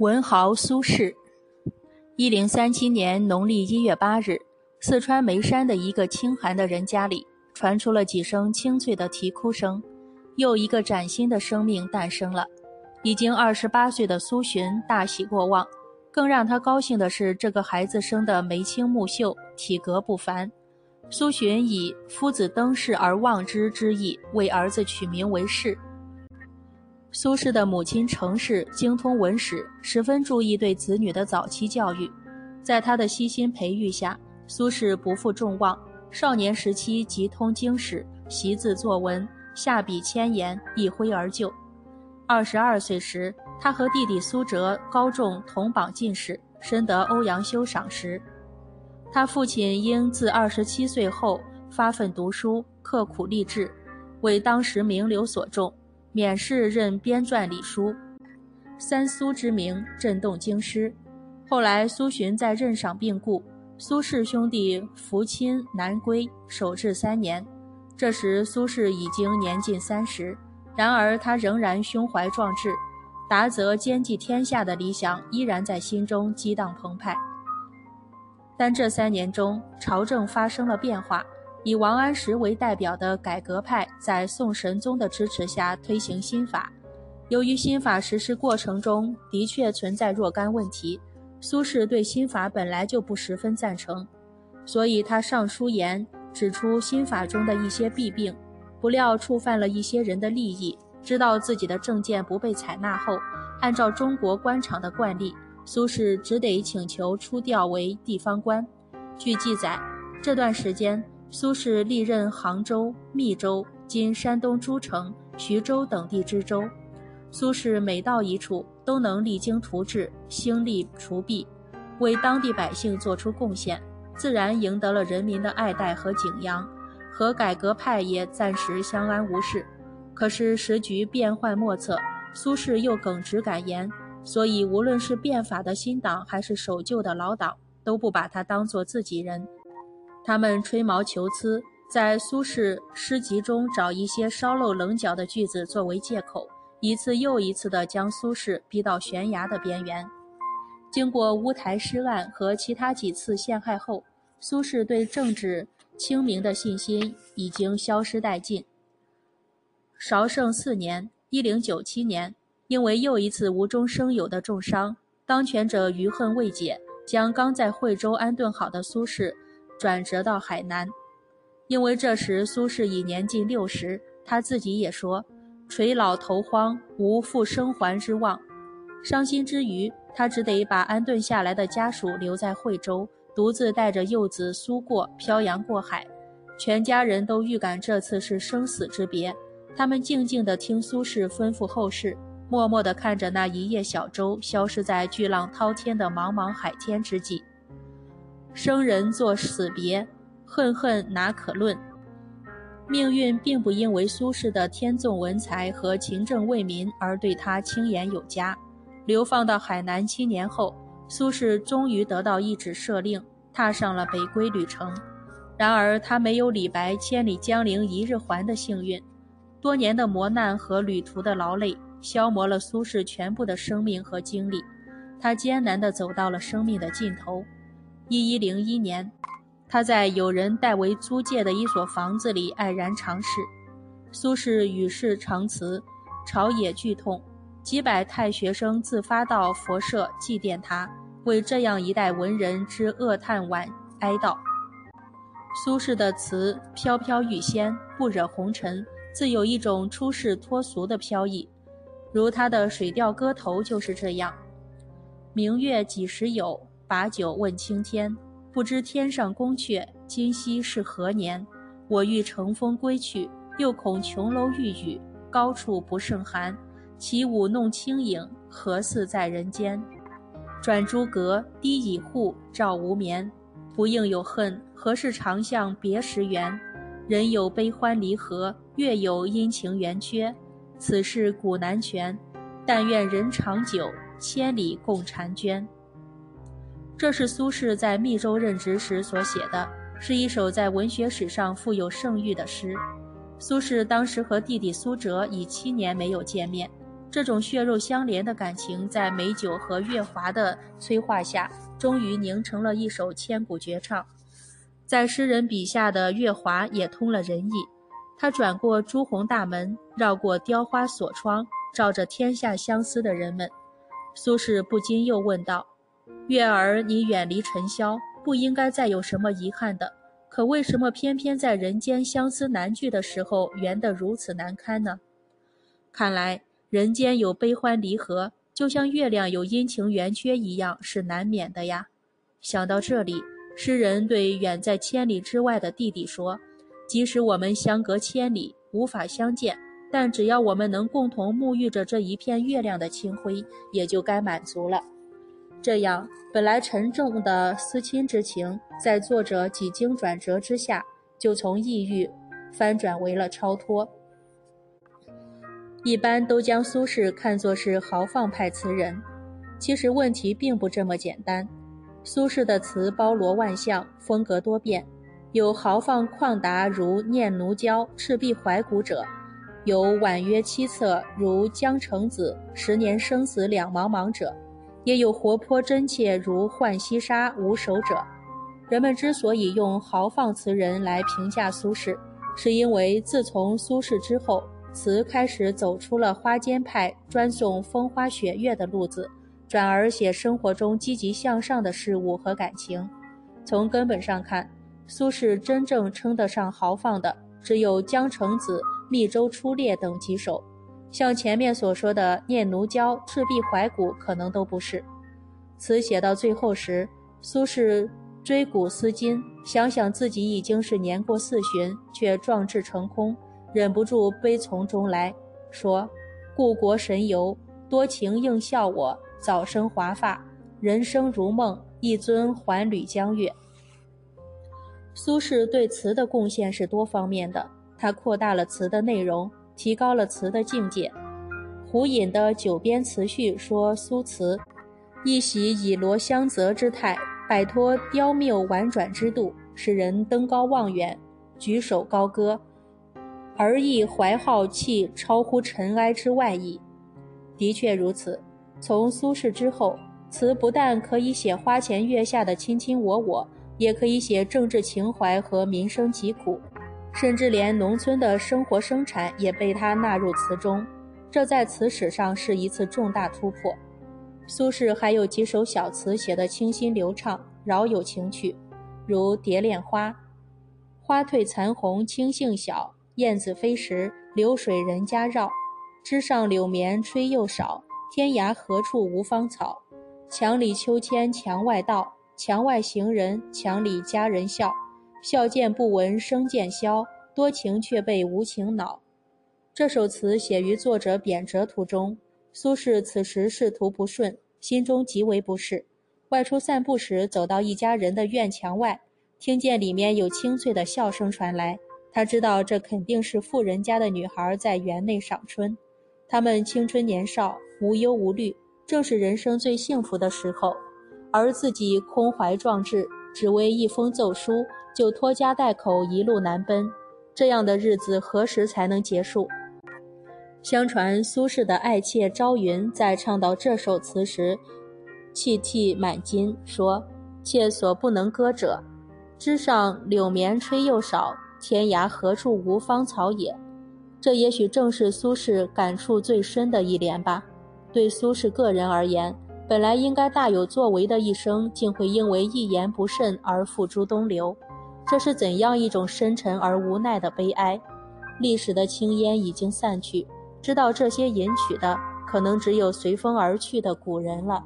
文豪苏轼，一零三七年农历一月八日，四川眉山的一个清寒的人家里，传出了几声清脆的啼哭声，又一个崭新的生命诞生了。已经二十八岁的苏洵大喜过望，更让他高兴的是，这个孩子生得眉清目秀，体格不凡。苏洵以“夫子登仕而望之”之意，为儿子取名为轼。苏轼的母亲程氏精通文史，十分注意对子女的早期教育。在他的悉心培育下，苏轼不负众望，少年时期即通经史，习字作文，下笔千言，一挥而就。二十二岁时，他和弟弟苏辙高中同榜进士，深得欧阳修赏识。他父亲因自二十七岁后发奋读书，刻苦立志，为当时名流所重。免试任编撰礼书，三苏之名震动京师。后来苏洵在任上病故，苏氏兄弟扶亲南归，守制三年。这时苏轼已经年近三十，然而他仍然胸怀壮志，达则兼济天下的理想依然在心中激荡澎湃。但这三年中，朝政发生了变化。以王安石为代表的改革派在宋神宗的支持下推行新法，由于新法实施过程中的确存在若干问题，苏轼对新法本来就不十分赞成，所以他上书言指出新法中的一些弊病，不料触犯了一些人的利益。知道自己的政见不被采纳后，按照中国官场的惯例，苏轼只得请求出调为地方官。据记载，这段时间。苏轼历任杭州、密州（今山东诸城、徐州等地）知州。苏轼每到一处，都能励精图治、兴利除弊，为当地百姓做出贡献，自然赢得了人民的爱戴和景仰，和改革派也暂时相安无事。可是时局变幻莫测，苏轼又耿直敢言，所以无论是变法的新党，还是守旧的老党，都不把他当作自己人。他们吹毛求疵，在苏轼诗集中找一些稍露棱角的句子作为借口，一次又一次地将苏轼逼到悬崖的边缘。经过乌台诗案和其他几次陷害后，苏轼对政治清明的信心已经消失殆尽。绍圣四年（一零九七年），因为又一次无中生有的重伤，当权者余恨未解，将刚在惠州安顿好的苏轼。转折到海南，因为这时苏轼已年近六十，他自己也说：“垂老头荒，无复生还之望。”伤心之余，他只得把安顿下来的家属留在惠州，独自带着幼子苏过漂洋过海。全家人都预感这次是生死之别，他们静静地听苏轼吩咐后事，默默地看着那一叶小舟消失在巨浪滔天的茫茫海天之际。生人作死别，恨恨哪可论？命运并不因为苏轼的天纵文才和勤政为民而对他轻言有加。流放到海南七年后，苏轼终于得到一纸赦令，踏上了北归旅程。然而，他没有李白“千里江陵一日还”的幸运。多年的磨难和旅途的劳累，消磨了苏轼全部的生命和精力。他艰难地走到了生命的尽头。一一零一年，他在有人代为租借的一所房子里黯然长逝。苏轼与世长辞，朝野剧痛，几百太学生自发到佛舍祭奠他，为这样一代文人之恶叹惋哀悼。苏轼的词飘飘欲仙，不惹红尘，自有一种出世脱俗的飘逸，如他的《水调歌头》就是这样：“明月几时有？”把酒问青天，不知天上宫阙，今夕是何年？我欲乘风归去，又恐琼楼玉宇，高处不胜寒。起舞弄清影，何似在人间？转朱阁，低绮户，照无眠。不应有恨，何事长向别时圆？人有悲欢离合，月有阴晴圆缺，此事古难全。但愿人长久，千里共婵娟。这是苏轼在密州任职时所写的，是一首在文学史上富有盛誉的诗。苏轼当时和弟弟苏辙已七年没有见面，这种血肉相连的感情，在美酒和月华的催化下，终于凝成了一首千古绝唱。在诗人笔下的月华也通了人意，他转过朱红大门，绕过雕花锁窗，照着天下相思的人们。苏轼不禁又问道：“月儿，你远离尘嚣，不应该再有什么遗憾的，可为什么偏偏在人间相思难聚的时候，圆得如此难堪呢？”看来人间有悲欢离合，就像月亮有阴晴圆缺一样，是难免的呀。想到这里。诗人对远在千里之外的弟弟说：“即使我们相隔千里，无法相见，但只要我们能共同沐浴着这一片月亮的清辉，也就该满足了。”这样，本来沉重的思亲之情，在作者几经转折之下，就从抑郁翻转为了超脱。一般都将苏轼看作是豪放派词人，其实问题并不这么简单。苏轼的词包罗万象，风格多变，有豪放旷达如《念奴娇·赤壁怀古》者，有婉约凄恻如《江城子·十年生死两茫茫》者，也有活泼真切如《浣溪沙·无首》者。人们之所以用豪放词人来评价苏轼，是因为自从苏轼之后，词开始走出了花间派专送风花雪月的路子。转而写生活中积极向上的事物和感情。从根本上看，苏轼真正称得上豪放的，只有《江城子》《密州出猎》等几首。像前面所说的《念奴娇》《赤壁怀古》，可能都不是。词写到最后时，苏轼追古思今，想想自己已经是年过四旬，却壮志成空，忍不住悲从中来说：“故国神游，多情应笑我。”早生华发，人生如梦，一尊还闾江月。苏轼对词的贡献是多方面的，他扩大了词的内容，提高了词的境界。胡隐的《九编词序》说：“苏词一袭以罗香泽之态，摆脱雕谬婉转之度，使人登高望远，举手高歌，而亦怀浩气超乎尘埃之外矣。”的确如此。从苏轼之后，词不但可以写花前月下的卿卿我我，也可以写政治情怀和民生疾苦，甚至连农村的生活生产也被他纳入词中，这在词史上是一次重大突破。苏轼还有几首小词写得清新流畅，饶有情趣，如《蝶恋花》：“花褪残红青杏小，燕子飞时流水人家绕。枝上柳绵吹又少。”天涯何处无芳草？墙里秋千墙外道，墙外行人墙里佳人笑。笑渐不闻声渐消，多情却被无情恼。这首词写于作者贬谪途中，苏轼此时仕途不顺，心中极为不适。外出散步时，走到一家人的院墙外，听见里面有清脆的笑声传来，他知道这肯定是富人家的女孩在园内赏春。他们青春年少，无忧无虑，正是人生最幸福的时候，而自己空怀壮志，只为一封奏书就拖家带口一路南奔，这样的日子何时才能结束？相传苏轼的爱妾朝云在唱到这首词时，泣涕满襟，说：“妾所不能歌者，枝上柳绵吹又少，天涯何处无芳草也。”这也许正是苏轼感触最深的一联吧。对苏轼个人而言，本来应该大有作为的一生，竟会因为一言不慎而付诸东流，这是怎样一种深沉而无奈的悲哀？历史的青烟已经散去，知道这些隐曲的，可能只有随风而去的古人了。